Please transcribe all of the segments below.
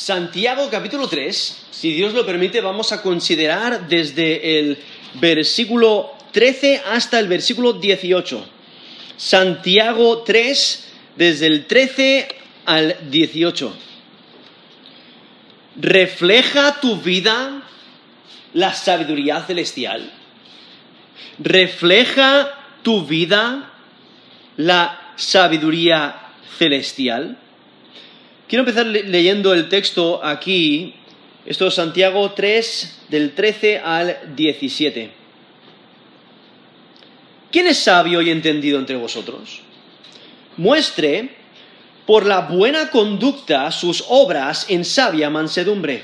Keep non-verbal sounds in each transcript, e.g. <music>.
Santiago capítulo 3, si Dios lo permite, vamos a considerar desde el versículo 13 hasta el versículo 18. Santiago 3, desde el 13 al 18. ¿Refleja tu vida la sabiduría celestial? ¿Refleja tu vida la sabiduría celestial? Quiero empezar leyendo el texto aquí. Esto es Santiago 3, del 13 al 17. ¿Quién es sabio y entendido entre vosotros? Muestre por la buena conducta sus obras en sabia mansedumbre.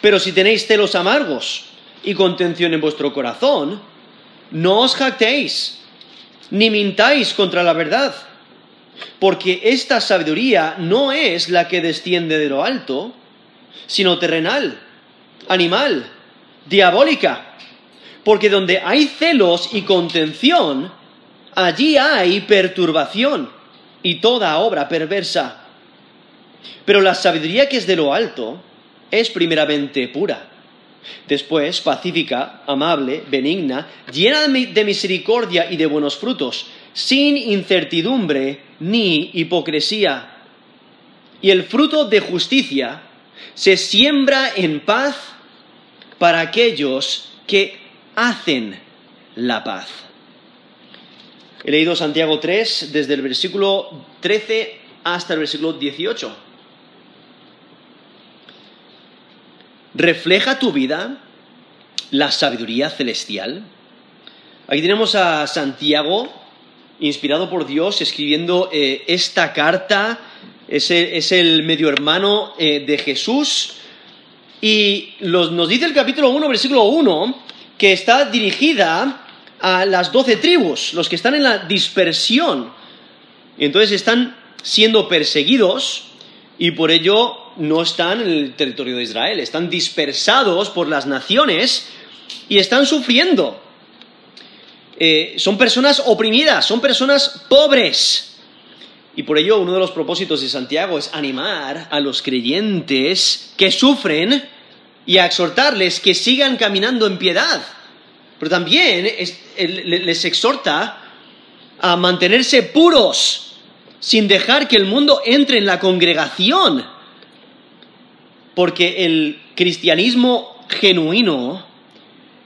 Pero si tenéis celos amargos y contención en vuestro corazón, no os jactéis, ni mintáis contra la verdad porque esta sabiduría no es la que desciende de lo alto, sino terrenal, animal, diabólica. Porque donde hay celos y contención, allí hay perturbación y toda obra perversa. Pero la sabiduría que es de lo alto es primeramente pura, después pacífica, amable, benigna, llena de misericordia y de buenos frutos, sin incertidumbre ni hipocresía. Y el fruto de justicia se siembra en paz para aquellos que hacen la paz. He leído Santiago 3 desde el versículo 13 hasta el versículo 18. ¿Refleja tu vida la sabiduría celestial? Aquí tenemos a Santiago inspirado por Dios, escribiendo eh, esta carta. Es el, medio hermano eh, de Jesús. Y nos dice el capítulo 1, versículo 1, que está dirigida a las doce tribus, los que están en la dispersión. Entonces están siendo perseguidos y por ello no están en el territorio de Israel, están dispersados por las naciones y están sufriendo. Eh, son personas oprimidas, son personas pobres. Y por ello uno de los propósitos de Santiago es animar a los creyentes que sufren y a exhortarles que sigan caminando en piedad. Pero también les exhorta a mantenerse puros sin dejar que el mundo entre en la congregación. Porque el cristianismo genuino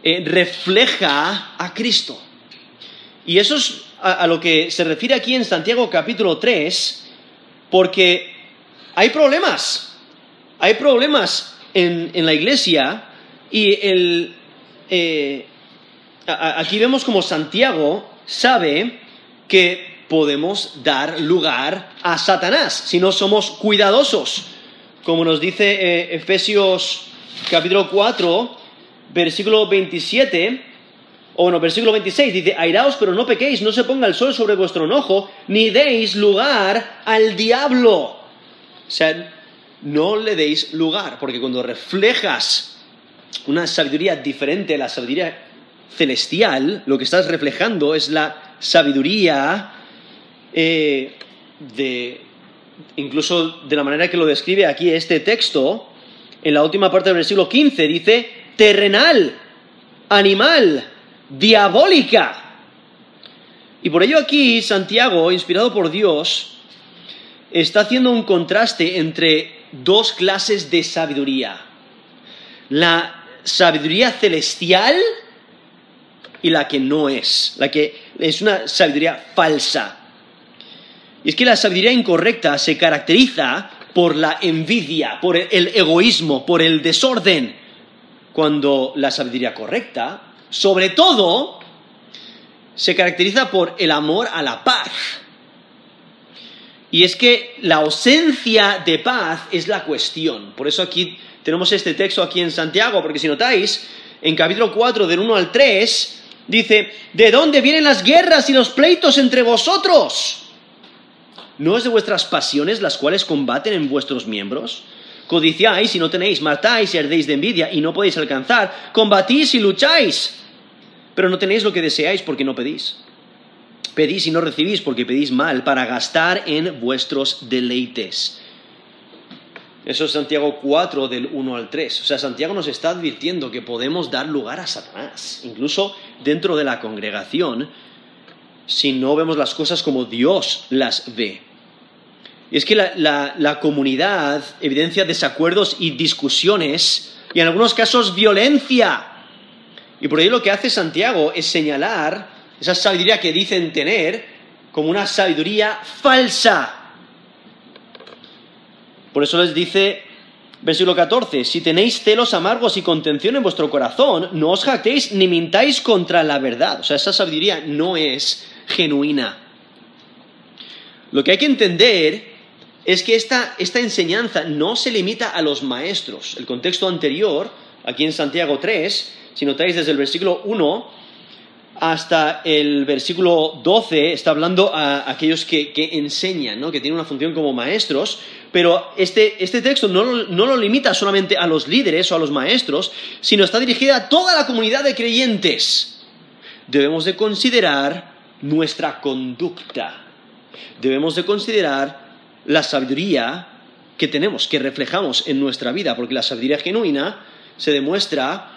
eh, refleja a Cristo. Y eso es a, lo que se refiere aquí en Santiago capítulo 3, porque hay problemas, hay problemas en, la iglesia y el, eh, aquí vemos como Santiago sabe que podemos dar lugar a Satanás si no somos cuidadosos. Como nos dice eh, Efesios capítulo 4, versículo 27, o bueno, versículo 26 dice, airaos pero no pequéis, no se ponga el sol sobre vuestro enojo, ni deis lugar al diablo. O sea, no le deis lugar, porque cuando reflejas una sabiduría diferente a la sabiduría celestial, lo que estás reflejando es la sabiduría eh, de, incluso de la manera que lo describe aquí este texto, en la última parte del versículo 15 dice, terrenal, animal, diabólica. Y por ello aquí Santiago, inspirado por Dios, está haciendo un contraste entre dos clases de sabiduría. La sabiduría celestial y la que no es, la que es una sabiduría falsa. Y es que la sabiduría incorrecta se caracteriza por la envidia, por el egoísmo, por el desorden, cuando la sabiduría correcta sobre todo, se caracteriza por el amor a la paz. Y es que la ausencia de paz es la cuestión. Por eso aquí tenemos este texto aquí en Santiago, porque si notáis, en capítulo 4 del 1 al 3, dice, ¿de dónde vienen las guerras y los pleitos entre vosotros? ¿No es de vuestras pasiones las cuales combaten en vuestros miembros? Codiciáis y no tenéis, matáis y ardéis de envidia y no podéis alcanzar, combatís y lucháis pero no tenéis lo que deseáis porque no pedís. Pedís y no recibís porque pedís mal para gastar en vuestros deleites. Eso es Santiago 4 del 1 al 3. O sea, Santiago nos está advirtiendo que podemos dar lugar a Satanás, incluso dentro de la congregación, si no vemos las cosas como Dios las ve. Y es que la, comunidad evidencia desacuerdos y discusiones, y en algunos casos violencia. Y por ello lo que hace Santiago es señalar esa sabiduría que dicen tener como una sabiduría falsa. Por eso les dice, versículo 14, si tenéis celos amargos y contención en vuestro corazón, no os jactéis ni mintáis contra la verdad. O sea, esa sabiduría no es genuina. Lo que hay que entender es que esta, esta enseñanza no se limita a los maestros. El contexto anterior, aquí en Santiago 3, si notáis desde el versículo 1, hasta el versículo 12 está hablando a aquellos que, enseñan, ¿no? que tienen una función como maestros, pero este, este texto no, no, lo limita solamente a los líderes o a los maestros, sino está dirigida a toda la comunidad de creyentes. Debemos de considerar nuestra conducta, debemos de considerar la sabiduría que tenemos, que reflejamos en nuestra vida, porque la sabiduría genuina se demuestra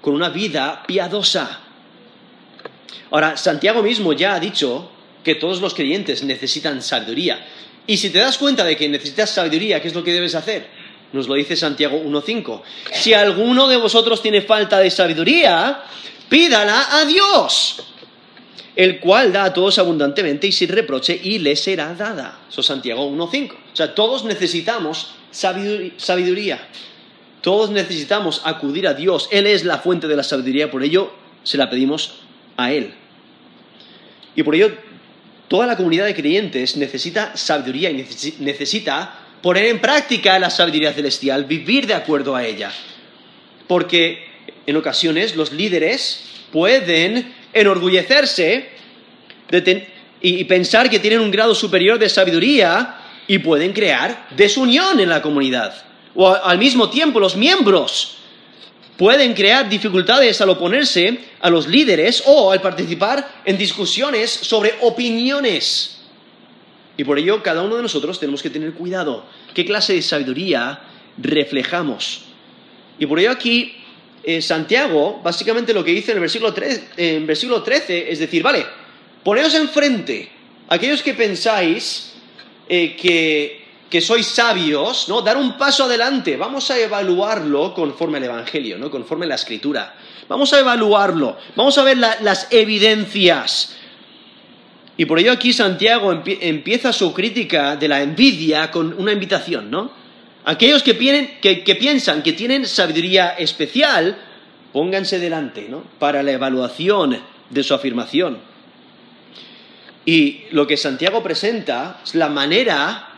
con una vida piadosa Ahora, Santiago mismo ya ha dicho que todos los creyentes necesitan sabiduría. Y si te das cuenta de que necesitas sabiduría, ¿qué es lo que debes hacer? Nos lo dice Santiago 1.5. Si alguno de vosotros tiene falta de sabiduría, pídala a Dios, el cual da a todos abundantemente y sin reproche y le será dada. Eso es Santiago 1.5. O sea, todos necesitamos sabiduría. Todos necesitamos acudir a Dios. Él es la fuente de la sabiduría, por ello se la pedimos a Él. Y por ello, toda la comunidad de creyentes necesita sabiduría y necesita poner en práctica la sabiduría celestial, vivir de acuerdo a ella. Porque en ocasiones los líderes pueden enorgullecerse y pensar que tienen un grado superior de sabiduría y pueden crear desunión en la comunidad. O al mismo tiempo los miembros pueden crear dificultades al oponerse a los líderes o al participar en discusiones sobre opiniones. Y por ello cada uno de nosotros tenemos que tener cuidado. ¿Qué clase de sabiduría reflejamos? Y por ello aquí eh, Santiago básicamente lo que dice en el versículo, 13, en versículo 13 es decir, vale, poneos enfrente, aquellos que pensáis eh, que que sois sabios, ¿no? Dar un paso adelante. Vamos a evaluarlo conforme al Evangelio, ¿no? Conforme a la Escritura. Vamos a evaluarlo. Vamos a ver las evidencias. Y por ello aquí Santiago empieza su crítica de la envidia con una invitación, ¿no? Aquellos que, que piensan que tienen sabiduría especial, pónganse delante, ¿no? Para la evaluación de su afirmación. Y lo que Santiago presenta es la manera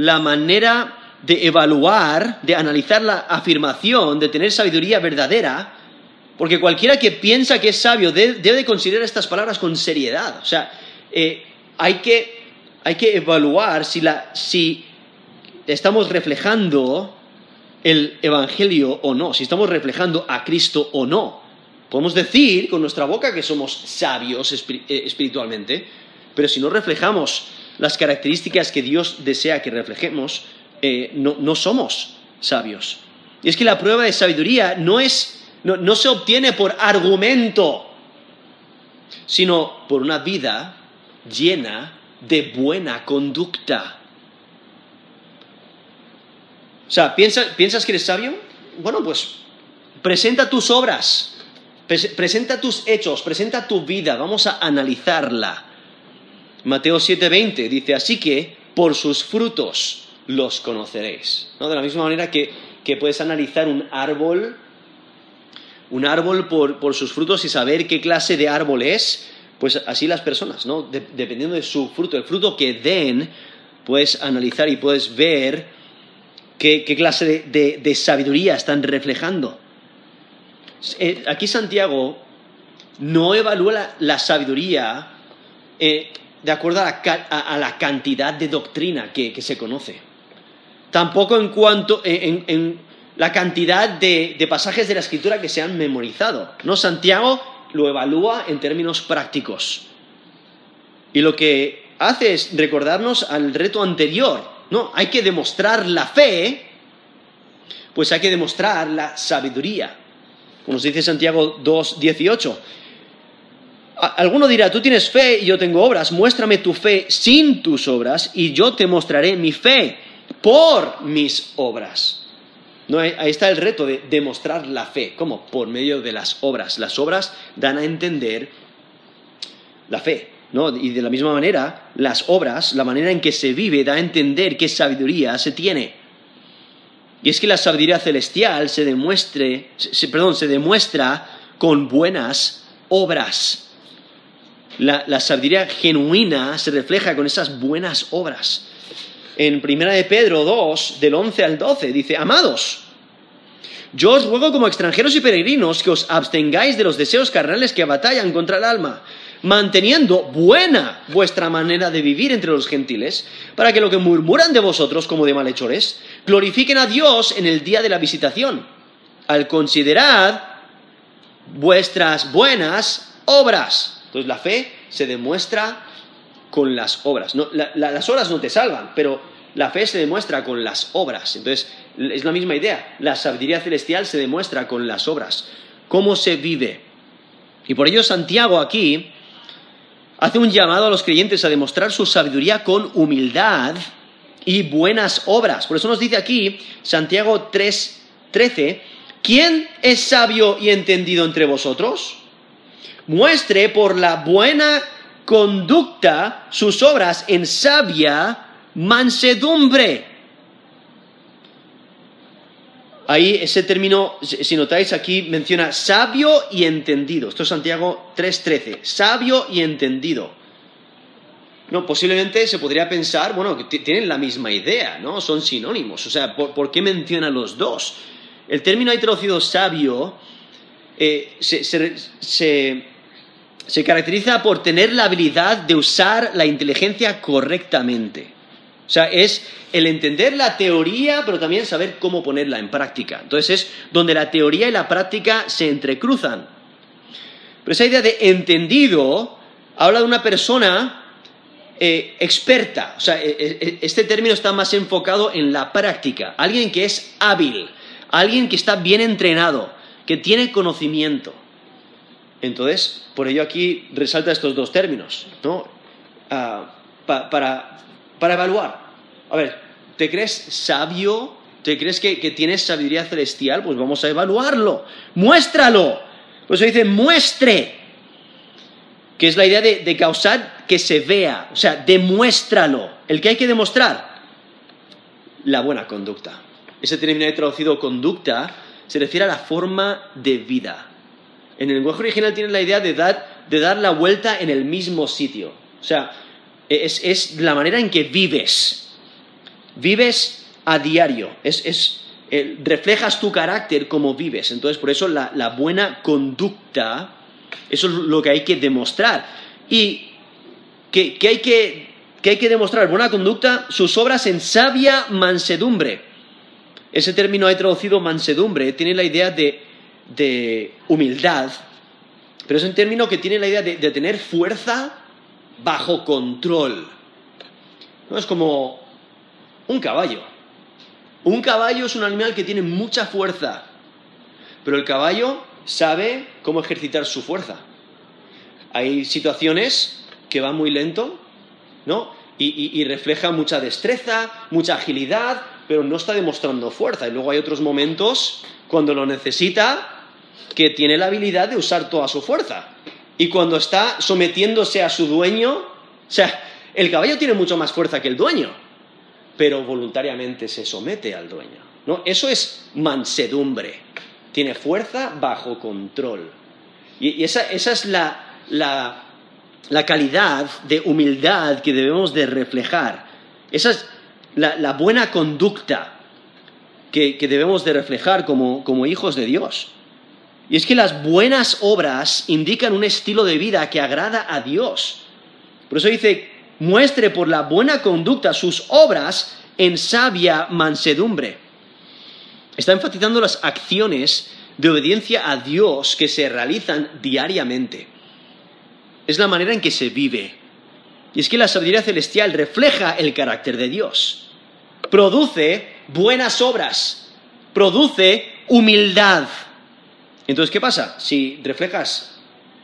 la manera de evaluar, de analizar la afirmación, de tener sabiduría verdadera, porque cualquiera que piensa que es sabio debe, considerar estas palabras con seriedad. O sea, eh, hay, que, hay, que, evaluar si, la, si estamos reflejando el Evangelio o no, si estamos reflejando a Cristo o no. Podemos decir con nuestra boca que somos sabios eh, espiritualmente, pero si no reflejamos las características que Dios desea que reflejemos, eh, no, somos sabios. Y es que la prueba de sabiduría no, es, no, se obtiene por argumento, sino por una vida llena de buena conducta. O sea, ¿piensas que eres sabio? Bueno, pues presenta tus obras, presenta tus hechos, presenta tu vida, vamos a analizarla. Mateo 7:20 dice, así que por sus frutos los conoceréis. ¿No? De la misma manera que, puedes analizar un árbol, un árbol por, sus frutos y saber qué clase de árbol es, pues así las personas, ¿no? dependiendo de su fruto, el fruto que den, puedes analizar y puedes ver qué, clase de, sabiduría están reflejando. Eh, aquí Santiago no evalúa la, sabiduría eh, de acuerdo a la, cantidad de doctrina que, se conoce. Tampoco en cuanto en, la cantidad de, pasajes de la escritura que se han memorizado. No, Santiago lo evalúa en términos prácticos. Y lo que hace es recordarnos al reto anterior No, hay que demostrar la fe, pues hay que demostrar la sabiduría. Como nos dice Santiago 2.18. Alguno dirá, tú tienes fe y yo tengo obras, muéstrame tu fe sin tus obras y yo te mostraré mi fe por mis obras. No, ahí está el reto de demostrar la fe. ¿Cómo? Por medio de las obras. Las obras dan a entender la fe. ¿no? Y de la misma manera, las obras, la manera en que se vive, da a entender qué sabiduría se tiene. Y es que la sabiduría celestial se demuestre, perdón, se demuestra con buenas obras la, sabiduría genuina se refleja con esas buenas obras. En 1 de Pedro 2, del 11 al 12, dice, amados, yo os ruego como extranjeros y peregrinos que os abstengáis de los deseos carnales que batallan contra el alma, manteniendo buena vuestra manera de vivir entre los gentiles, para que lo que murmuran de vosotros como de malhechores, glorifiquen a Dios en el día de la visitación, al considerar vuestras buenas obras. Entonces la fe se demuestra con las obras. las obras no te salvan, pero la fe se demuestra con las obras. Entonces es la misma idea. La sabiduría celestial se demuestra con las obras. ¿Cómo se vive? Y por ello Santiago aquí hace un llamado a los creyentes a demostrar su sabiduría con humildad y buenas obras. Por eso nos dice aquí Santiago 3:13, ¿quién es sabio y entendido entre vosotros? Muestre por la buena conducta sus obras en sabia mansedumbre. Ahí ese término, si notáis aquí, menciona sabio y entendido. Esto es Santiago 3.13. Sabio y entendido. No, posiblemente se podría pensar, bueno, que tienen la misma idea, ¿no? Son sinónimos. O sea, ¿por, ¿por qué menciona los dos? El término ahí traducido sabio eh, se, caracteriza por tener la habilidad de usar la inteligencia correctamente. O sea, es el entender la teoría, pero también saber cómo ponerla en práctica. Entonces es donde la teoría y la práctica se entrecruzan. Pero esa idea de entendido habla de una persona eh, experta. O sea, eh, este término está más enfocado en la práctica. Alguien que es hábil, alguien que está bien entrenado, que tiene conocimiento. Entonces, por ello aquí resalta estos dos términos, ¿no? Ah, para, evaluar. A ver, ¿te crees sabio? ¿Te crees que, tienes sabiduría celestial? Pues vamos a evaluarlo. Muéstralo. Por eso dice, muestre. Que es la idea de, de causar que se vea. O sea, demuéstralo. El que hay que demostrar. La buena conducta. Ese término he traducido conducta se refiere a la forma de vida. En el lenguaje original tiene la idea de dar, de dar la vuelta en el mismo sitio. O sea, es, la manera en que vives. Vives a diario. Es, eh, reflejas tu carácter como vives. Entonces, por eso la, buena conducta, eso es lo que hay que demostrar. Y que, hay que, que hay que demostrar buena conducta, sus obras en sabia mansedumbre. Ese término he traducido mansedumbre, tiene la idea de, humildad, pero es un término que tiene la idea de, tener fuerza bajo control. ¿No? Es como un caballo. Un caballo es un animal que tiene mucha fuerza, pero el caballo sabe cómo ejercitar su fuerza. Hay situaciones que van muy lento, ¿no? y refleja mucha destreza, mucha agilidad, pero no está demostrando fuerza. Y luego hay otros momentos cuando lo necesita que tiene la habilidad de usar toda su fuerza. Y cuando está sometiéndose a su dueño, o sea, el caballo tiene mucho más fuerza que el dueño, pero voluntariamente se somete al dueño. ¿no? Eso es mansedumbre. Tiene fuerza bajo control. Y, esa, es la, calidad de humildad que debemos de reflejar. Esa es la, buena conducta que, debemos de reflejar como, como hijos de Dios. Y es que las buenas obras indican un estilo de vida que agrada a Dios. Por eso dice, muestre por la buena conducta sus obras en sabia mansedumbre. Está enfatizando las acciones de obediencia a Dios que se realizan diariamente. Es la manera en que se vive. Y es que la sabiduría celestial refleja el carácter de Dios. produce buenas obras, produce humildad. Entonces, ¿qué pasa? Si reflejas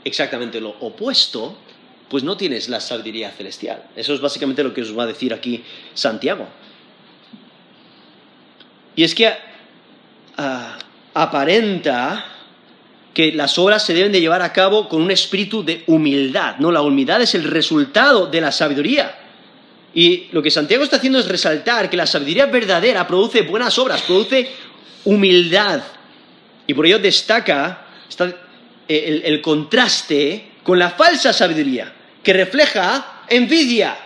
exactamente lo opuesto, pues no tienes la sabiduría celestial. Eso es básicamente lo que os va a decir aquí Santiago. Y es que ah, aparenta que las obras se deben de llevar a cabo con un espíritu de humildad. No, la humildad es el resultado de la sabiduría. Y lo que Santiago está haciendo es resaltar que la sabiduría verdadera produce buenas obras, produce humildad. Y por ello destaca eh, el contraste con la falsa sabiduría, que refleja envidia,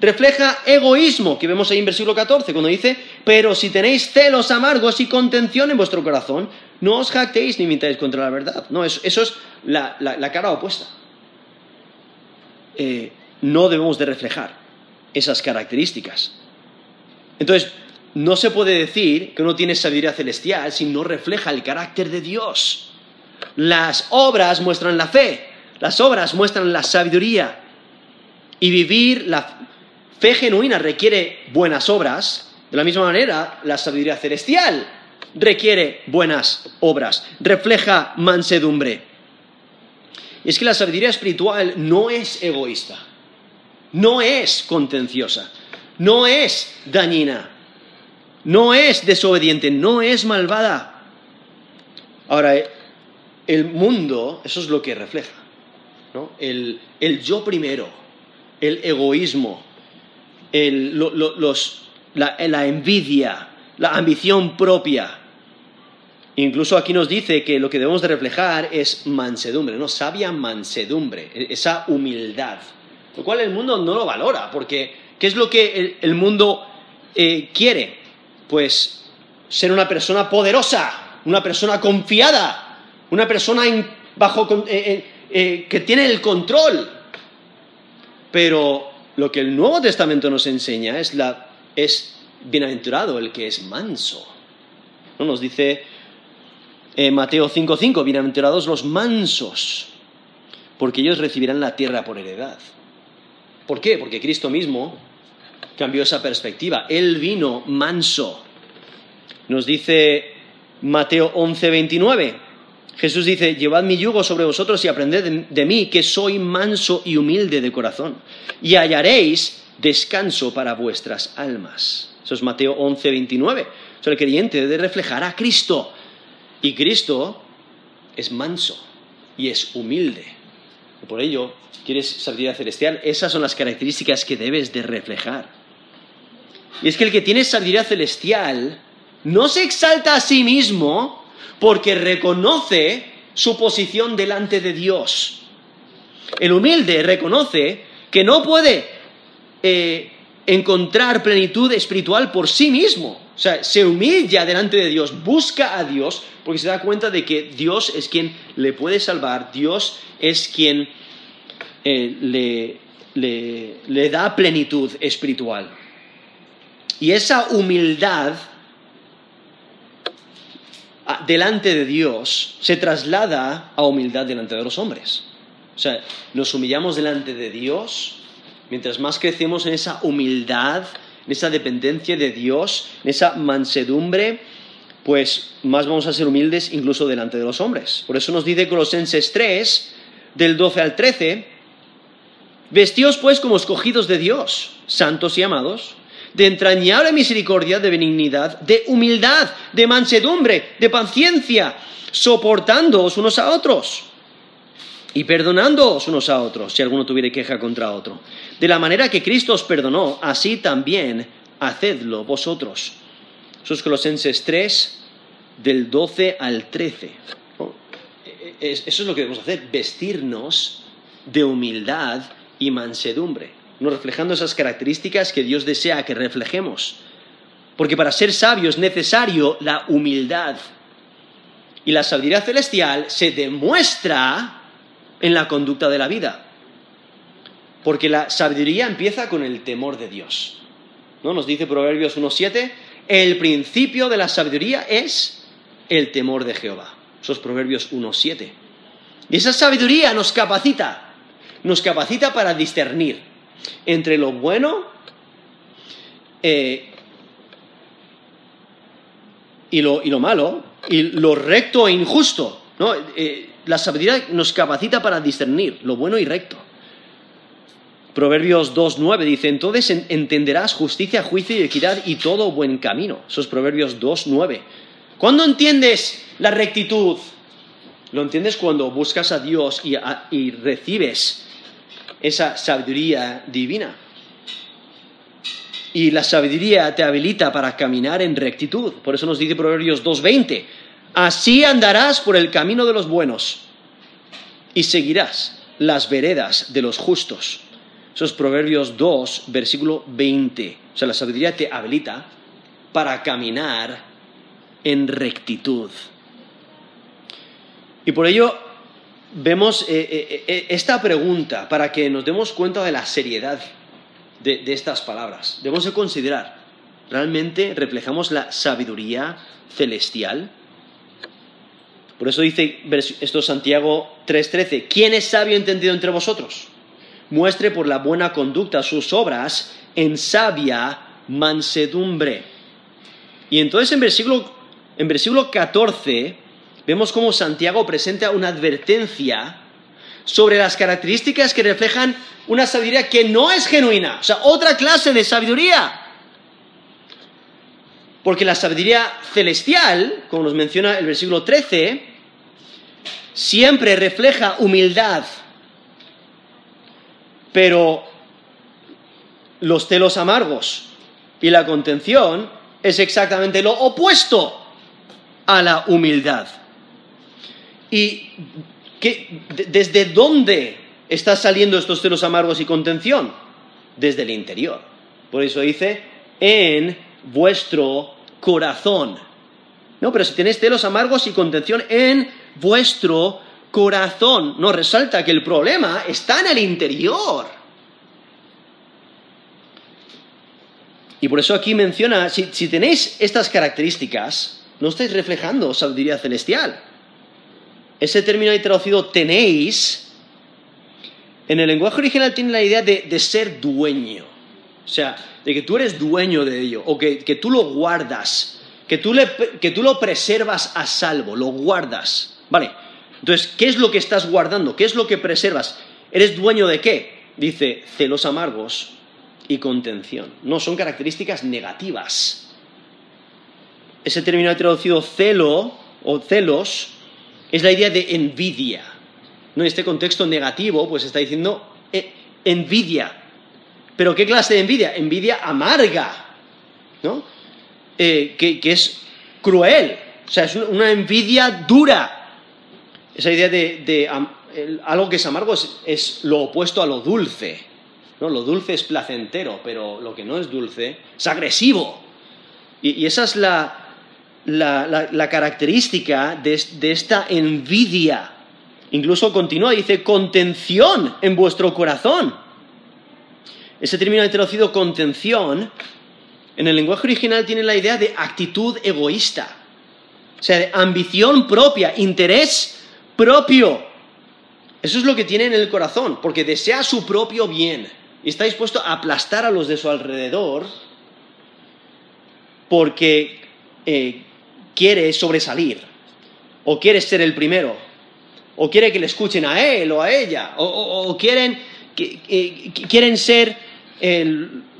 refleja egoísmo, que vemos ahí en versículo 14, cuando dice, pero si tenéis celos amargos y contención en vuestro corazón, no os jactéis ni mintáis contra la verdad. No, eso, es la, cara opuesta. Eh, no debemos de reflejar esas características. Entonces, no se puede decir que uno tiene sabiduría celestial si no refleja el carácter de Dios. Las obras muestran la fe, las obras muestran la sabiduría. Y vivir la fe genuina requiere buenas obras. De la misma manera, la sabiduría celestial requiere buenas obras, refleja mansedumbre. Y es que la sabiduría espiritual no es egoísta, no es contenciosa, no es dañina, no es desobediente, no es malvada. Ahora, el mundo, eso es lo que refleja el, yo primero, el egoísmo, la, envidia, la ambición propia. Incluso aquí nos dice que lo que debemos de reflejar es mansedumbre, ¿no? Sabia mansedumbre, e, esa humildad. Lo cual el mundo no lo valora, porque ¿qué es lo que el, mundo eh, quiere? Pues ser una persona poderosa, una persona confiada, una persona bajo, eh, eh, que tiene el control. Pero lo que el Nuevo Testamento nos enseña es, la, es bienaventurado el que es manso. ¿No? Nos dice eh, Mateo 5:5, bienaventurados los mansos, porque ellos recibirán la tierra por heredad. ¿Por qué? Porque Cristo mismo cambió esa perspectiva. Él vino manso. Nos dice Mateo 11:29, Jesús dice, llevad mi yugo sobre vosotros y aprended de, mí, que soy manso y humilde de corazón, y hallaréis descanso para vuestras almas. Eso es Mateo 11, 29. el creyente debe reflejar a Cristo. Y Cristo es manso y es humilde. por ello, quieres sabiduría celestial, esas son las características que debes de reflejar. Y es que el que tiene sabiduría celestial no se exalta a sí mismo, porque reconoce su posición delante de Dios. El humilde reconoce que no puede eh, encontrar plenitud espiritual por sí mismo. O sea, se humilla delante de Dios, busca a Dios, porque se da cuenta de que Dios es quien le puede salvar, Dios es quien eh, le da plenitud espiritual. Y esa humildad delante de Dios se traslada a humildad delante de los hombres. O sea, nos humillamos delante de Dios, mientras más crecemos en esa humildad, en esa dependencia de Dios, en esa mansedumbre, pues más vamos a ser humildes incluso delante de los hombres. Por eso nos dice Colosenses 3, del 12 al 13, vestíos pues como escogidos de Dios, santos y amados, de entrañable misericordia, de benignidad, de humildad, de mansedumbre, de paciencia, soportándoos unos a otros y perdonándoos unos a otros si alguno tuviera queja contra otro. De la manera que Cristo os perdonó, así también hacedlo vosotros. Eso es Colosenses 3, del 12 al 13. Eso es lo que debemos hacer, vestirnos de humildad y mansedumbre no reflejando esas características que Dios desea que reflejemos. Porque para ser sabio es necesario la humildad. Y la sabiduría celestial se demuestra en la conducta de la vida. Porque la sabiduría empieza con el temor de Dios. ¿No? Nos dice Proverbios 1.7, el principio de la sabiduría es el temor de Jehová. Esos Proverbios 1.7. Y esa sabiduría nos capacita, nos capacita para discernir entre lo bueno eh, y, lo, y lo malo, y lo recto e injusto. ¿no? Eh, la sabiduría nos capacita para discernir lo bueno y recto. Proverbios 2.9 dice, entonces entenderás justicia, juicio y equidad y todo buen camino. Eso es Proverbios 2.9. ¿Cuándo entiendes la rectitud? Lo entiendes cuando buscas a Dios y, y recibes esa sabiduría divina. Y la sabiduría te habilita para caminar en rectitud. Por eso nos dice Proverbios 2.20, así andarás por el camino de los buenos y seguirás las veredas de los justos. Eso es Proverbios 2, versículo 20. O sea, la sabiduría te habilita para caminar en rectitud. Y por ello vemos eh, eh, eh, esta pregunta para que nos demos cuenta de la seriedad de, estas palabras. Debemos de considerar, ¿realmente reflejamos la sabiduría celestial? Por eso dice esto Santiago 3:13, ¿quién es sabio entendido entre vosotros? Muestre por la buena conducta sus obras en sabia mansedumbre. Y entonces en versículo, en versículo 14 vemos cómo Santiago presenta una advertencia sobre las características que reflejan una sabiduría que no es genuina, o sea, otra clase de sabiduría. Porque la sabiduría celestial, como nos menciona el versículo 13, siempre refleja humildad, pero los celos amargos y la contención es exactamente lo opuesto a la humildad. ¿Y desde dónde están saliendo estos celos amargos y contención? Desde el interior. Por eso dice, en vuestro corazón. No, pero si tenéis celos amargos y contención en vuestro corazón. No resalta que el problema está en el interior. Y por eso aquí menciona, si, si tenéis estas características, no estáis reflejando sabiduría celestial. Ese término ahí traducido tenéis, en el lenguaje original tiene la idea de, ser dueño. O sea, de que tú eres dueño de ello, o que, tú lo guardas, que tú, que tú lo preservas a salvo, lo guardas. Vale, entonces, ¿qué es lo que estás guardando? ¿Qué es lo que preservas? ¿Eres dueño de qué? Dice, celos amargos y contención. No, son características negativas. Ese término traducido celo o celos es la idea de envidia. ¿No? En este contexto negativo, pues está diciendo eh, envidia. ¿Pero qué clase de envidia? Envidia amarga, ¿no? Eh, que, es cruel, o sea, es una envidia dura. Esa idea de, algo que es amargo es, lo opuesto a lo dulce. ¿no? Lo dulce es placentero, pero lo que no es dulce es agresivo. y esa es la, la, característica de, esta envidia. Incluso continúa, dice, contención en vuestro corazón. Ese término traducido contención, en el lenguaje original tiene la idea de actitud egoísta. O sea, de ambición propia, interés propio. Eso es lo que tiene en el corazón, porque desea su propio bien y está dispuesto a aplastar a los de su alrededor porque eh, quiere sobresalir, o quiere ser el primero, o quiere que le escuchen a él o a ella, o, quieren, quieren ser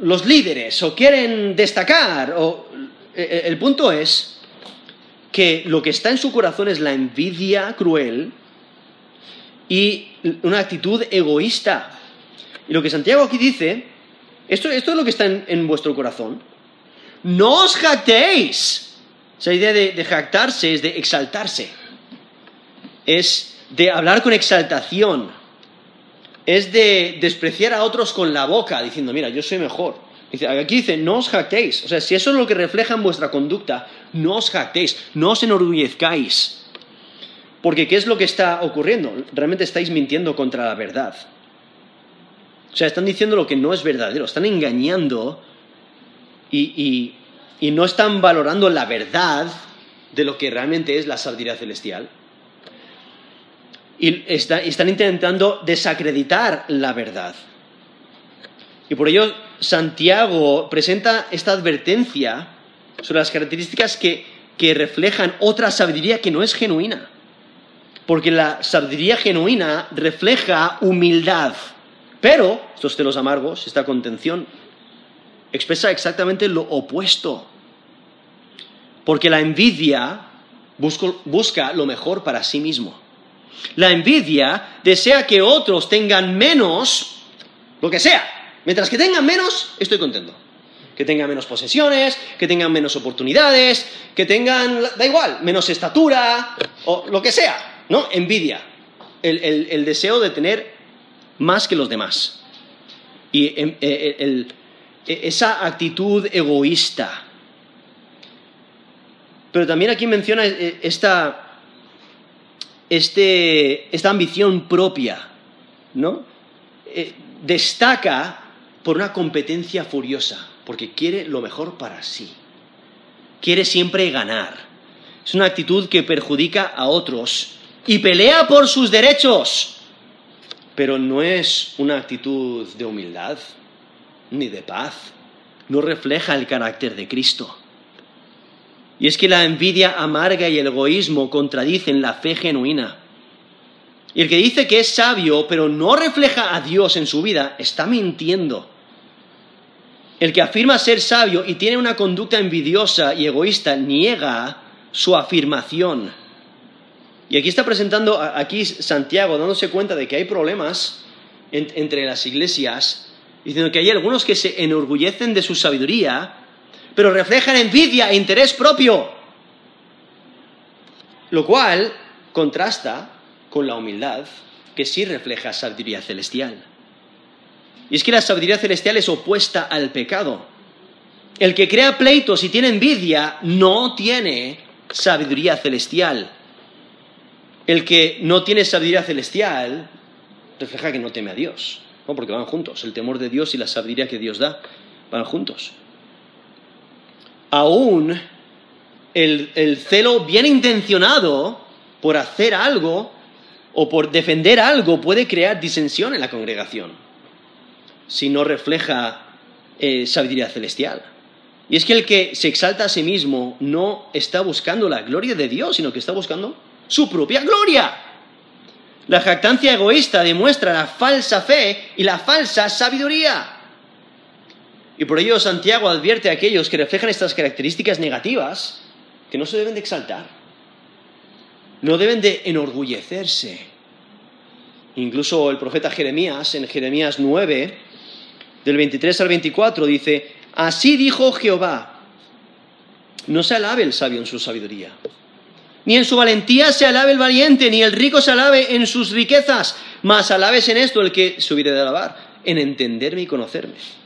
los líderes, o quieren destacar. E, e, el punto es que lo que está en su corazón es la envidia cruel y una actitud egoísta. Y lo que Santiago aquí dice, esto, es lo que está en, en vuestro corazón. No os jactéis esa idea de, jactarse es de exaltarse, es de hablar con exaltación, es de despreciar a otros con la boca, diciendo, mira, yo soy mejor. Aquí dice, no os jactéis. O sea, si eso es lo que refleja en vuestra conducta, no os jactéis, no os enorgullezcáis. Porque ¿qué es lo que está ocurriendo? Realmente estáis mintiendo contra la verdad. O sea, están diciendo lo que no es verdadero, están engañando y, y no están valorando la verdad de lo que realmente es la sabiduría celestial. Y están intentando desacreditar la verdad. Y por ello Santiago presenta esta advertencia sobre las características que, que reflejan otra sabiduría que no es genuina. Porque la sabiduría genuina refleja humildad. Pero estos celos amargos, esta contención, expresa exactamente lo opuesto. Porque la envidia busca lo mejor para sí mismo. La envidia desea que otros tengan menos, lo que sea. Mientras que tengan menos, estoy contento. Que tengan menos posesiones, que tengan menos oportunidades, que tengan, da igual, menos estatura, o lo que sea, ¿no? Envidia. El, deseo de tener más que los demás. Y em, e, e, e, esa actitud egoísta. Pero también aquí menciona esta, este, esta ambición propia, ¿no? Eh, destaca por una competencia furiosa, porque quiere lo mejor para sí. Quiere siempre ganar. Es una actitud que perjudica a otros y pelea por sus derechos. Pero no es una actitud de humildad ni de paz. No refleja el carácter de Cristo. Y es que la envidia amarga y el egoísmo contradicen la fe genuina. Y el que dice que es sabio pero no refleja a Dios en su vida está mintiendo. El que afirma ser sabio y tiene una conducta envidiosa y egoísta niega su afirmación. Y aquí está presentando aquí Santiago dándose cuenta de que hay problemas entre las iglesias, diciendo que hay algunos que se enorgullecen de su sabiduría pero reflejan envidia e interés propio. Lo cual contrasta con la humildad, que sí refleja sabiduría celestial. Y es que la sabiduría celestial es opuesta al pecado. El que crea pleitos y tiene envidia no tiene sabiduría celestial. El que no tiene sabiduría celestial refleja que no teme a Dios, ¿no? porque van juntos. El temor de Dios y la sabiduría que Dios da van juntos aún el, celo bien intencionado por hacer algo o por defender algo puede crear disensión en la congregación si no refleja eh, sabiduría celestial. Y es que el que se exalta a sí mismo no está buscando la gloria de Dios, sino que está buscando su propia gloria. La jactancia egoísta demuestra la falsa fe y la falsa sabiduría. Y por ello Santiago advierte a aquellos que reflejan estas características negativas que no se deben de exaltar, no deben de enorgullecerse. Incluso el profeta Jeremías, en Jeremías 9, del 23 al 24, dice, así dijo Jehová, no se alabe el sabio en su sabiduría, ni en su valentía se alabe el valiente, ni el rico se alabe en sus riquezas, mas alabes en esto el que se hubiere de alabar, en entenderme y conocerme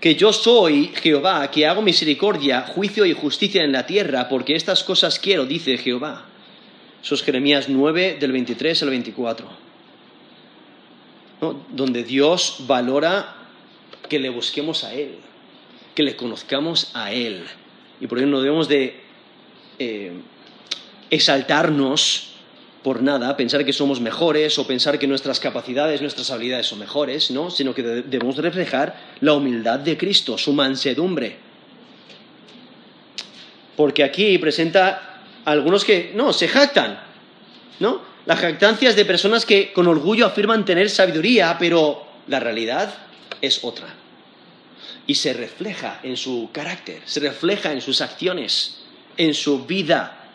que yo soy Jehová, que hago misericordia, juicio y justicia en la tierra, porque estas cosas quiero, dice Jehová. Eso es Jeremías 9, del 23 al 24. Donde Dios valora que le busquemos a Él, que le conozcamos a Él. Y por ello no debemos de eh, exaltarnos por nada, pensar que somos mejores o pensar que nuestras capacidades, nuestras habilidades son mejores, ¿no? Sino que debemos reflejar la humildad de Cristo, su mansedumbre. Porque aquí presenta algunos que, no, se jactan, ¿no? La jactancia de personas que con orgullo afirman tener sabiduría, pero la realidad es otra. Y se refleja en su carácter, se refleja en sus acciones, en su vida.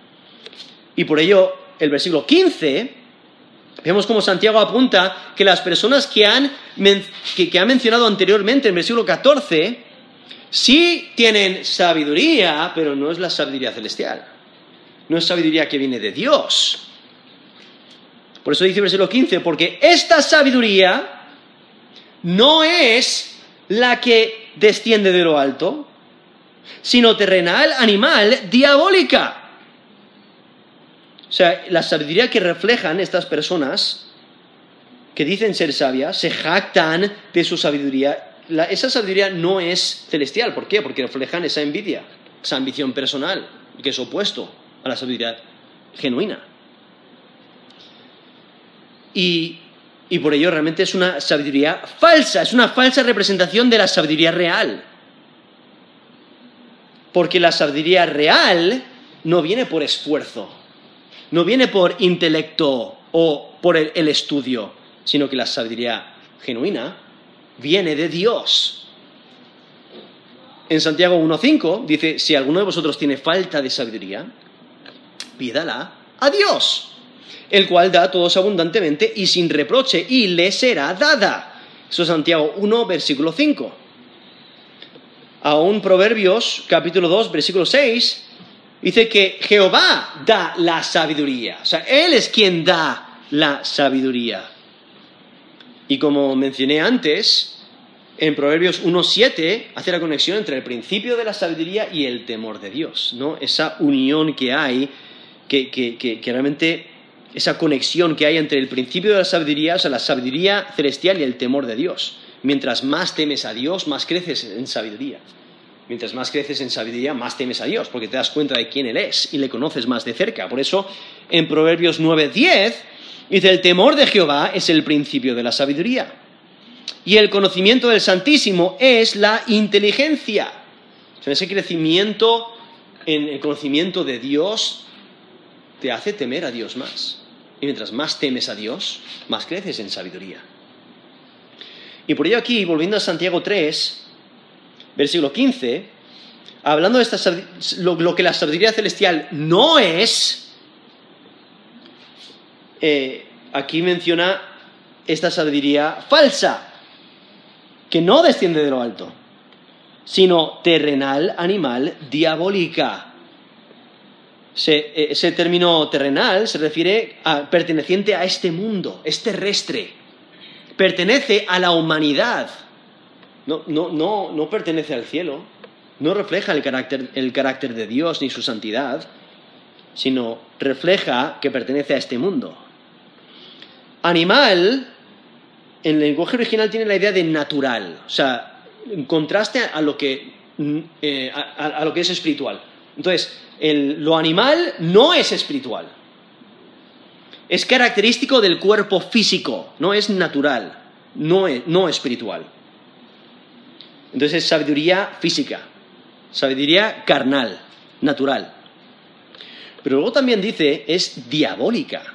Y por ello el versículo 15, vemos como Santiago apunta que las personas que han, que, han mencionado anteriormente en el versículo 14, sí tienen sabiduría, pero no es la sabiduría celestial. No es sabiduría que viene de Dios. Por eso dice el versículo 15, porque esta sabiduría no es la que desciende de lo alto, sino terrenal, animal, diabólica. O sea, la sabiduría que reflejan estas personas que dicen ser sabias, se jactan de su sabiduría. esa sabiduría no es celestial. ¿Por qué? Porque reflejan esa envidia, esa ambición personal, que es opuesto a la sabiduría genuina. Y, y por ello realmente es una sabiduría falsa, es una falsa representación de la sabiduría real. Porque la sabiduría real no viene por esfuerzo, no viene por intelecto o por el, estudio, sino que la sabiduría genuina viene de Dios. En Santiago 1.5 dice, si alguno de vosotros tiene falta de sabiduría, pídala a Dios, el cual da a todos abundantemente y sin reproche, y le será dada. Eso es Santiago 1, versículo 5. Aún Proverbios, capítulo 2, versículo 6, dice que Jehová da la sabiduría. O sea, Él es quien da la sabiduría. Y como mencioné antes, en Proverbios 1.7 hace la conexión entre el principio de la sabiduría y el temor de Dios, ¿no? Esa unión que hay, que, que, que, que realmente esa conexión que hay entre el principio de la sabiduría, o sea, la sabiduría celestial y el temor de Dios. Mientras más temes a Dios, más creces en sabiduría. Mientras más creces en sabiduría, más temes a Dios, porque te das cuenta de quién Él es y le conoces más de cerca. Por eso, en Proverbios 9:10, dice, el temor de Jehová es el principio de la sabiduría. Y el conocimiento del Santísimo es la inteligencia. O ese crecimiento en el conocimiento de Dios te hace temer a Dios más. Y mientras más temes a Dios, más creces en sabiduría. Y por ello aquí, volviendo a Santiago 3, versículo 15, hablando de esta, lo, lo, que la sabiduría celestial no es, eh, aquí menciona esta sabiduría falsa, que no desciende de lo alto, sino terrenal, animal, diabólica. Se, ese término terrenal se refiere a perteneciente a este mundo, es terrestre, pertenece a la humanidad no, no, no, no pertenece al cielo, no refleja el carácter, el carácter de Dios ni su santidad, sino refleja que pertenece a este mundo. Animal, en el lenguaje original tiene la idea de natural, o sea, en contraste a lo que, eh, a, lo que es espiritual. Entonces, lo animal no es espiritual. Es característico del cuerpo físico, no es natural, no, es, no espiritual. Entonces es sabiduría física, sabiduría carnal, natural. Pero luego también dice es diabólica,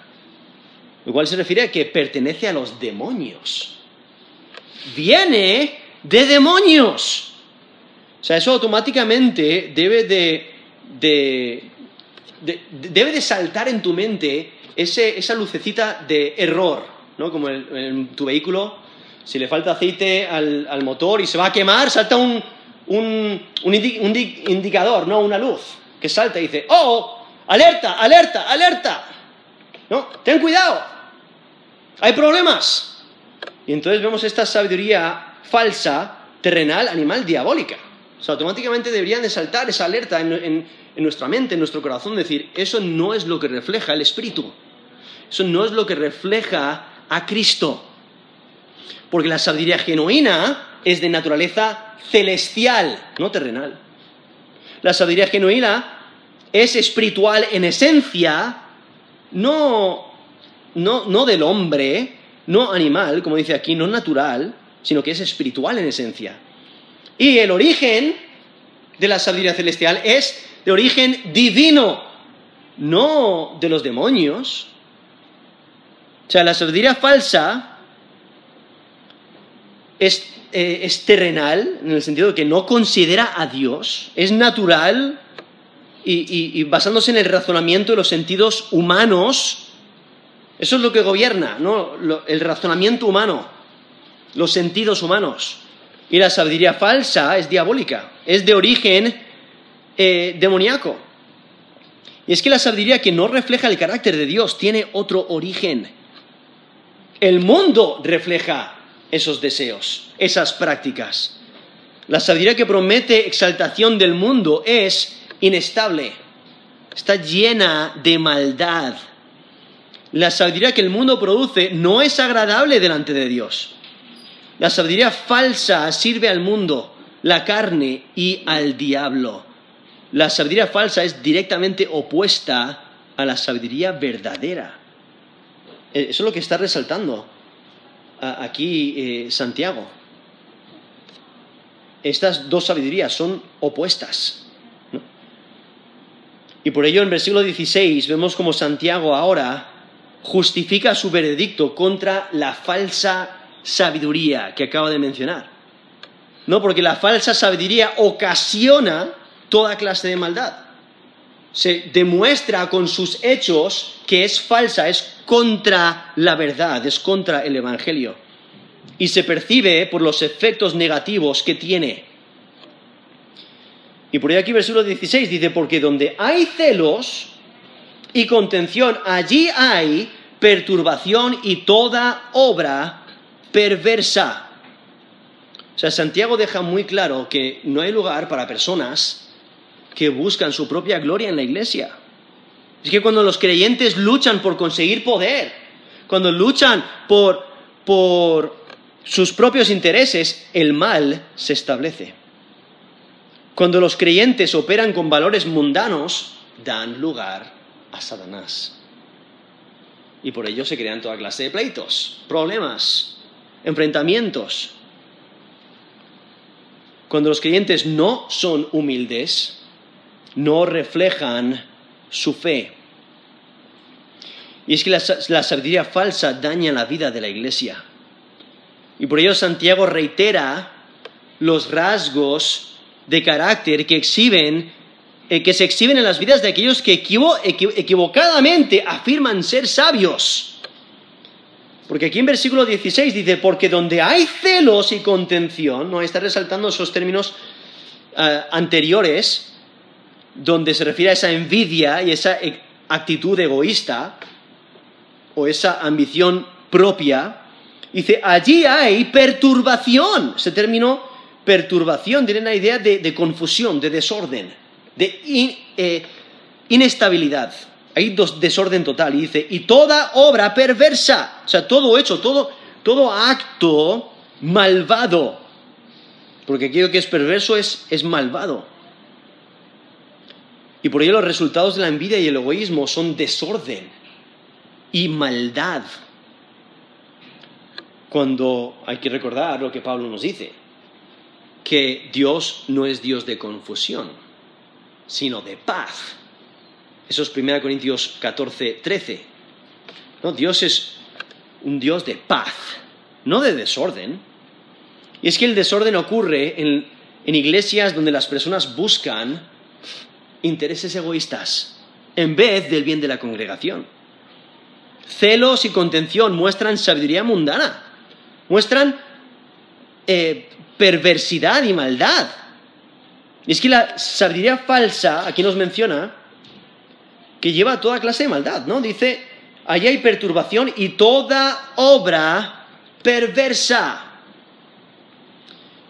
lo cual se refiere a que pertenece a los demonios. Viene de demonios. O sea, eso automáticamente debe de, de, de debe de saltar en tu mente ese, esa lucecita de error, ¿no? Como en tu vehículo si le falta aceite al, al motor y se va a quemar, salta un, un, un, indi, un, indicador, ¿no? Una luz que salta y dice, ¡oh! ¡Alerta, alerta, alerta! ¿No? ¡Ten cuidado! ¡Hay problemas! Y entonces vemos esta sabiduría falsa, terrenal, animal, diabólica. O sea, automáticamente deberían de saltar esa alerta en, en, en nuestra mente, en nuestro corazón, decir, eso no es lo que refleja el Espíritu. Eso no es lo que refleja a Cristo. Porque la sabiduría genuina es de naturaleza celestial, no terrenal. La sabiduría genuina es espiritual en esencia, no, no, no del hombre, no animal, como dice aquí, no natural, sino que es espiritual en esencia. Y el origen de la sabiduría celestial es de origen divino, no de los demonios. O sea, la sabiduría falsa es, eh, es, terrenal, en el sentido de que no considera a Dios, es natural y, y, basándose en el razonamiento de los sentidos humanos, eso es lo que gobierna, ¿no? El razonamiento humano, los sentidos humanos. Y la sabiduría falsa es diabólica, es de origen eh, demoníaco. Y es que la sabiduría que no refleja el carácter de Dios tiene otro origen. El mundo refleja esos deseos, esas prácticas. La sabiduría que promete exaltación del mundo es inestable, está llena de maldad. La sabiduría que el mundo produce no es agradable delante de Dios. La sabiduría falsa sirve al mundo, la carne y al diablo. La sabiduría falsa es directamente opuesta a la sabiduría verdadera. Eso es lo que está resaltando aquí eh, Santiago. Estas dos sabidurías son opuestas. Y por ello en versículo 16 vemos como Santiago ahora justifica su veredicto contra la falsa sabiduría que acaba de mencionar. No, porque la falsa sabiduría ocasiona toda clase de maldad. Se demuestra con sus hechos que es falsa, es contra la verdad, es contra el Evangelio. Y se percibe por los efectos negativos que tiene. Y por ahí aquí versículo 16 dice, porque donde hay celos y contención, allí hay perturbación y toda obra perversa. O sea, Santiago deja muy claro que no hay lugar para personas que buscan su propia gloria en la iglesia. Es que cuando los creyentes luchan por conseguir poder, cuando luchan por, por sus propios intereses, el mal se establece. Cuando los creyentes operan con valores mundanos, dan lugar a Satanás. Y por ello se crean toda clase de pleitos, problemas, enfrentamientos. Cuando los creyentes no son humildes, no reflejan su fe. Y es que la, sabiduría falsa daña la vida de la iglesia. Y por ello Santiago reitera los rasgos de carácter que exhiben eh, que se exhiben en las vidas de aquellos que equivocadamente afirman ser sabios. Porque aquí en versículo 16 dice, porque donde hay celos y contención, no está resaltando esos términos eh, anteriores, donde se refiere a esa envidia y esa e, actitud egoísta, o esa ambición propia, dice, allí hay perturbación. Ese término perturbación tiene una idea de confusión, de desorden de eh, inestabilidad. Hay desorden total. Y dice, y toda obra perversa, o sea, todo hecho, todo, todo acto malvado. Porque aquello que es perverso es, es malvado. Y por ello los resultados de la envidia y el egoísmo son desorden y maldad. Cuando hay que recordar lo que Pablo nos dice, que Dios no es Dios de confusión sino de paz. Eso es 1 Corintios 14, 13. ¿No? Dios es un Dios de paz, no de desorden. Y es que el desorden ocurre en, en iglesias donde las personas buscan intereses egoístas en vez del bien de la congregación. Celos y contención muestran sabiduría mundana, muestran eh, perversidad y maldad. Y es que la sabiduría falsa, aquí nos menciona, que lleva a toda clase de maldad, ¿no? Dice, allí hay perturbación y toda obra perversa.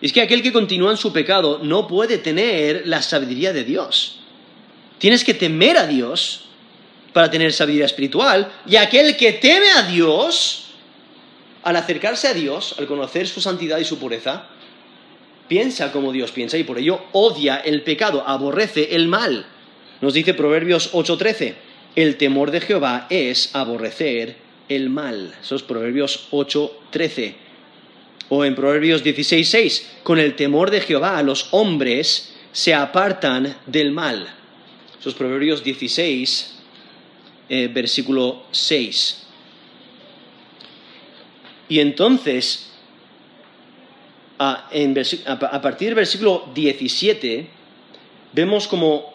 Y es que aquel que continúa en su pecado no puede tener la sabiduría de Dios. Tienes que temer a Dios para tener sabiduría espiritual. Y aquel que teme a Dios, al acercarse a Dios, al conocer su santidad y su pureza, piensa como Dios piensa y por ello odia el pecado, aborrece el mal. Nos dice Proverbios 8:13, el temor de Jehová es aborrecer el mal. Esos Proverbios 8:13. O en Proverbios 16:6, con el temor de Jehová los hombres se apartan del mal. Esos Proverbios 16, eh, versículo 6. Y entonces, a, partir del versículo 17, vemos como,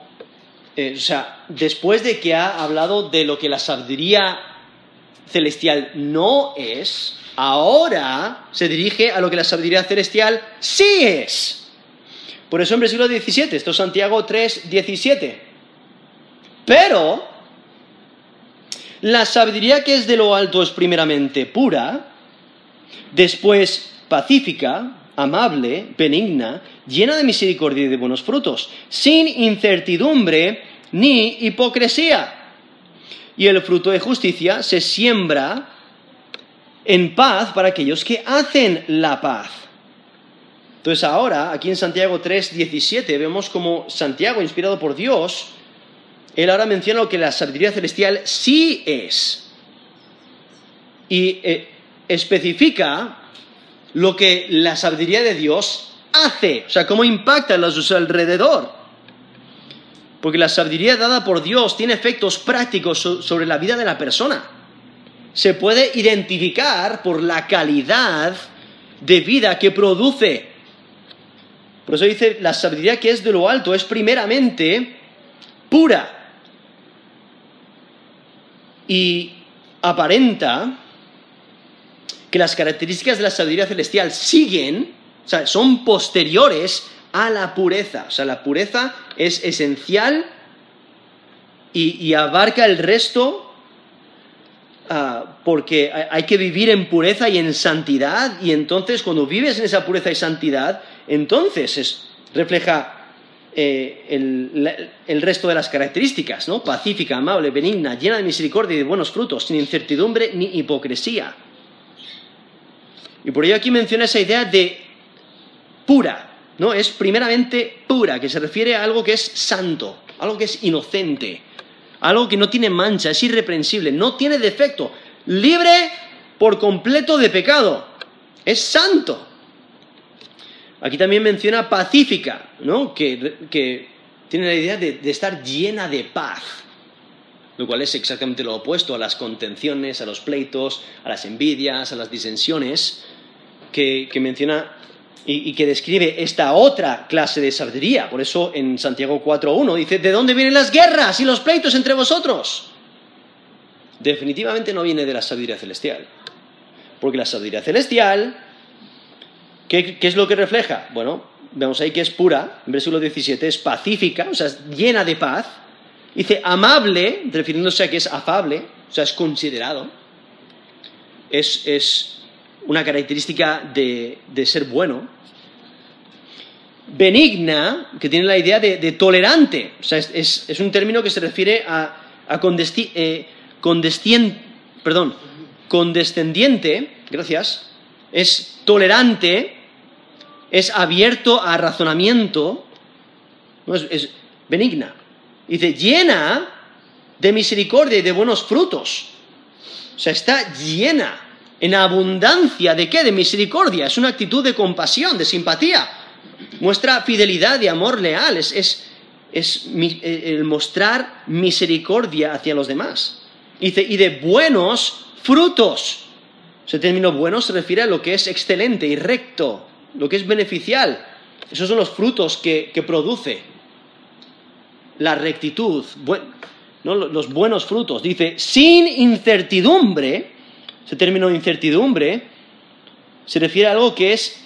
eh, o sea, después de que ha hablado de lo que la sabiduría celestial no es, ahora se dirige a lo que la sabiduría celestial sí es. Por eso en versículo 17, esto es Santiago 3, 17. Pero la sabiduría que es de lo alto es primeramente pura, después pacífica, amable, benigna, llena de misericordia y de buenos frutos, sin incertidumbre ni hipocresía. Y el fruto de justicia se siembra en paz para aquellos que hacen la paz. Entonces ahora, aquí en Santiago 3, 17, vemos como Santiago, inspirado por Dios, él ahora menciona lo que la sabiduría celestial sí es. Y eh, especifica lo que la sabiduría de Dios hace, o sea, cómo impacta a su alrededor. porque la sabiduría dada por Dios tiene efectos prácticos sobre la vida de la persona. Se puede identificar por la calidad de vida que produce. Por eso dice, la sabiduría que es de lo alto es primeramente pura y aparenta que las características de la sabiduría celestial siguen, o sea, son posteriores a la pureza. O sea, la pureza es esencial y, abarca el resto ah, porque hay que vivir en pureza y en santidad y entonces cuando vives en esa pureza y santidad, entonces refleja eh, el, resto de las características, ¿no? Pacífica, amable, benigna, llena de misericordia y de buenos frutos, sin incertidumbre ni hipocresía. Y por ello aquí menciona esa idea de pura, ¿no? Es primeramente pura, que se refiere a algo que es santo, algo que es inocente, algo que no tiene mancha, es irreprensible, no tiene defecto, libre por completo de pecado, es santo. Aquí también menciona pacífica, ¿no? que, tiene la idea de, estar llena de paz, lo cual es exactamente lo opuesto a las contenciones, a los pleitos, a las envidias, a las disensiones, que, menciona y, que describe esta otra clase de sabiduría. Por eso en Santiago 4.1 dice, ¿de dónde vienen las guerras y los pleitos entre vosotros? Definitivamente no viene de la sabiduría celestial. Porque la sabiduría celestial ¿Qué, es lo que refleja? Bueno, vemos ahí que es pura, en versículo 17, es pacífica, o sea, es llena de paz. Dice amable, refiriéndose a que es afable, o sea, es considerado. Es, una característica de, ser bueno. Benigna, que tiene la idea de, tolerante, o sea, es, un término que se refiere a, a eh, perdón, condescendiente, gracias, es tolerante, es abierto a razonamiento, es, benigna. Dice, llena de misericordia y de buenos frutos. O sea, está llena en abundancia de qué? De misericordia. Es una actitud de compasión, de simpatía. Muestra fidelidad y amor leal. Es, es, es el mostrar misericordia hacia los demás. Dice, y de buenos frutos. Ese término bueno se refiere a lo que es excelente y recto, lo que es beneficial. Esos son los frutos que, produce la rectitud, los buenos frutos. Dice, sin incertidumbre, ese término incertidumbre se refiere a algo que es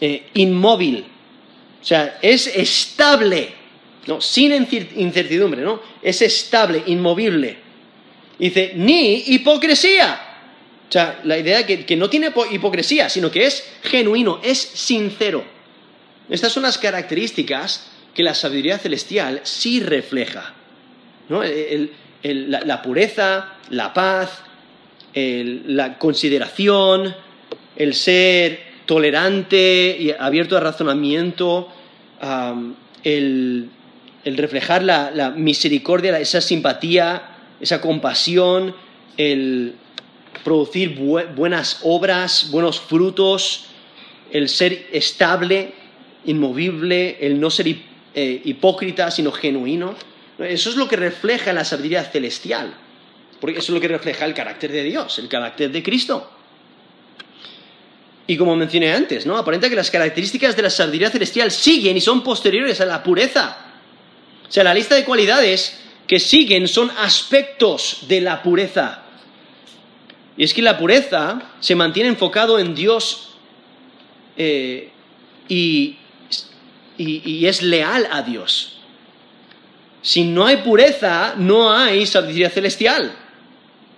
eh, inmóvil, o sea, es estable, ¿no? sin incertidumbre, ¿no? es estable, inmovible. Dice, ni hipocresía. O sea, la idea que, que no tiene hipocresía, sino que es genuino, es sincero. Estas son las características que la sabiduría celestial sí refleja. ¿no? la, pureza, la paz, la consideración, el ser tolerante y abierto a razonamiento, el, reflejar la, la misericordia, esa simpatía, esa compasión, el, producir buenas obras, buenos frutos, el ser estable, inmovible, el no ser eh, hipócrita, sino genuino. Eso es lo que refleja la sabiduría celestial, porque eso es lo que refleja el carácter de Dios, el carácter de Cristo. Y como mencioné antes, ¿no? Aparenta que las características de la sabiduría celestial siguen y son posteriores a la pureza. O sea, la lista de cualidades que siguen son aspectos de la pureza. Y es que la pureza se mantiene enfocado en Dios eh, y, es leal a Dios. Si no hay pureza, no hay sabiduría celestial.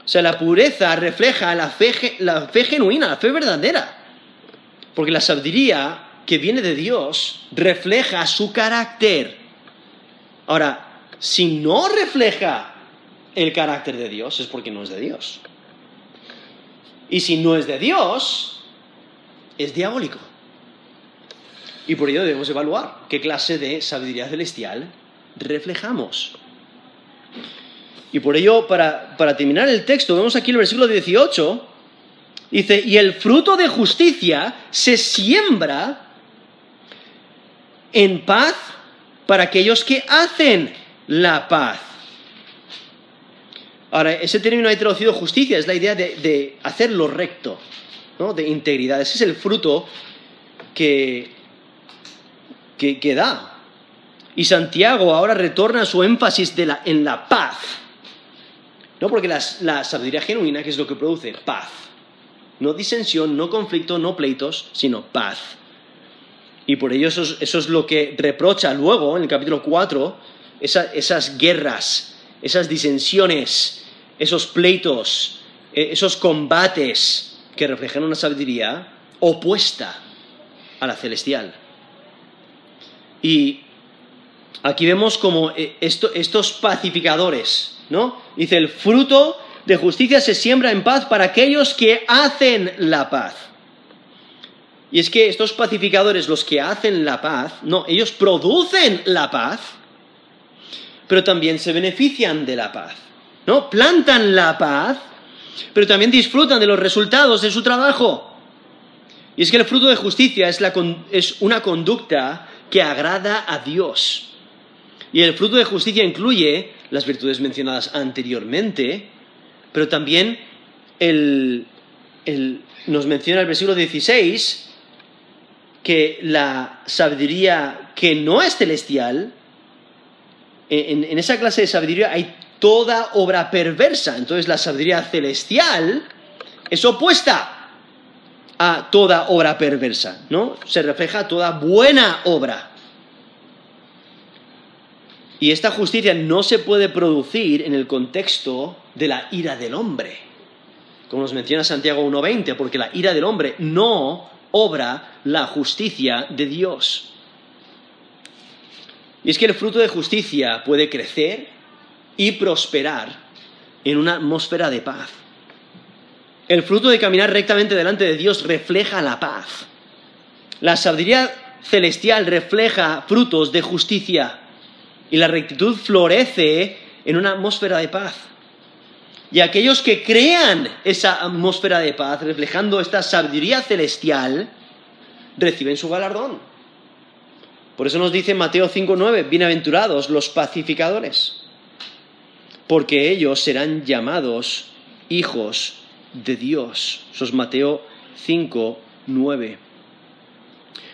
O sea, la pureza refleja la fe, la fe genuina, la fe verdadera. Porque la sabiduría que viene de Dios refleja su carácter. Ahora, si no refleja el carácter de Dios, es porque no es de Dios. Y si no es de Dios, es diabólico. Y por ello debemos evaluar qué clase de sabiduría celestial reflejamos. Y por ello, para, terminar el texto, vemos aquí el versículo 18, dice, y el fruto de justicia se siembra en paz para aquellos que hacen la paz. Ahora, ese término ha traducido justicia, es la idea de, hacer lo recto, ¿no? de integridad. Ese es el fruto que, que, da. Y Santiago ahora retorna su énfasis en la paz. No porque la, la sabiduría genuina, que es lo que produce? Paz. No disensión, no conflicto, no pleitos, sino paz. Y por ello eso es, lo que reprocha luego en el capítulo 4, esas guerras, esas disensiones, esos pleitos, eh, esos combates que reflejan una sabiduría opuesta a la celestial. Y aquí vemos como eh, estos pacificadores, ¿no? Dice, el fruto de justicia se siembra en paz para aquellos que hacen la paz. Y es que estos pacificadores, los que hacen la paz, no, ellos producen la paz, pero también se benefician de la paz. ¿No? Plantan la paz, pero también disfrutan de los resultados de su trabajo. Y es que el fruto de justicia es, una conducta que agrada a Dios. Y el fruto de justicia incluye las virtudes mencionadas anteriormente, pero también nos menciona el versículo 16 que la sabiduría que no es celestial, en, esa clase de sabiduría hay toda obra perversa. Entonces la sabiduría celestial es opuesta a toda obra perversa, ¿no? Se refleja toda buena obra. Y esta justicia no se puede producir en el contexto de la ira del hombre, como nos menciona Santiago 1.20, porque la ira del hombre no obra la justicia de Dios. Y es que el fruto de justicia puede crecer y prosperar en una atmósfera de paz. El fruto de caminar rectamente delante de Dios refleja la paz. La sabiduría celestial refleja frutos de justicia y la rectitud florece en una atmósfera de paz. Y aquellos que crean esa atmósfera de paz, reflejando esta sabiduría celestial, reciben su galardón. Por eso nos dice Mateo 5.9, bienaventurados los pacificadores, porque ellos serán llamados hijos de Dios. Eso es Mateo 5.9.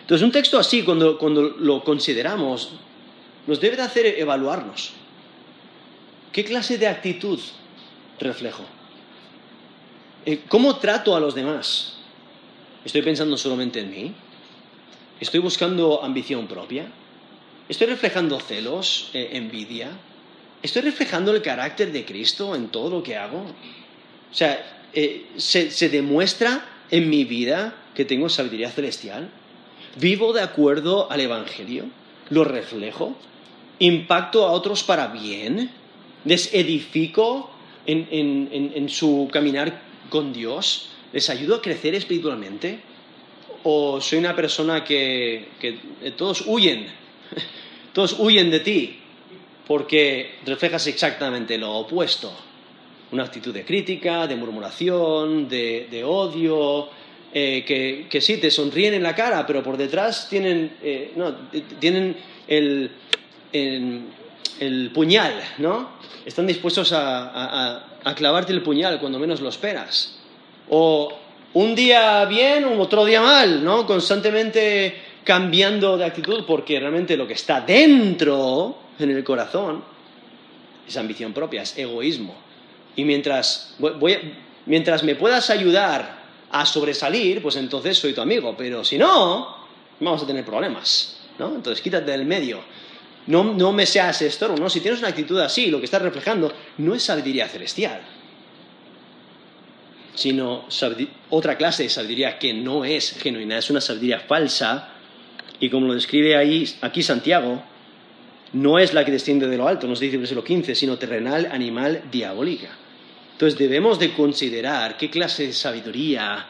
Entonces, un texto así, cuando, cuando lo consideramos, nos debe de hacer evaluarnos. ¿Qué clase de actitud reflejo? Eh, ¿Cómo trato a los demás? ¿Estoy pensando solamente en mí? ¿Estoy buscando ambición propia? ¿Estoy reflejando celos, eh, envidia? ¿Estoy reflejando el carácter de Cristo en todo lo que hago? O sea, eh, ¿se, demuestra en mi vida que tengo sabiduría celestial? ¿Vivo de acuerdo al Evangelio? ¿Lo reflejo? ¿Impacto a otros para bien? ¿Les edifico en su caminar con Dios? ¿Les ayudo a crecer espiritualmente? o soy una persona que, eh, todos huyen, <laughs> todos huyen de ti, porque reflejas exactamente lo opuesto. Una actitud de crítica, de murmuración, de, odio, eh, que, sí, te sonríen en la cara, pero por detrás tienen, eh, tienen el, puñal, ¿no? Están dispuestos a, a, clavarte el puñal cuando menos lo esperas. O un día bien, otro día mal, ¿no? Constantemente cambiando de actitud porque realmente lo que está dentro, en el corazón, es ambición propia, es egoísmo. Y mientras, mientras me puedas ayudar a sobresalir, pues entonces soy tu amigo. Pero si no, vamos a tener problemas, ¿no? Entonces quítate del medio. No, no me seas estorbo, ¿no? Si tienes una actitud así, lo que estás reflejando no es sabiduría celestial sino otra clase de sabiduría que no es genuina, es una sabiduría falsa, y como lo describe ahí, aquí Santiago, no es la que desciende de lo alto, nos dice el versículo 15, sino terrenal, animal, diabólica. Entonces debemos de considerar qué clase de sabiduría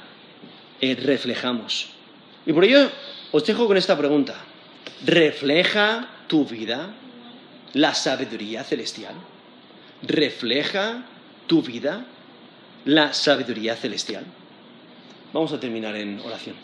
eh, reflejamos. Y por ello os dejo con esta pregunta. ¿Refleja tu vida la sabiduría celestial? ¿Refleja tu vida la sabiduría celestial. Vamos a terminar en oración.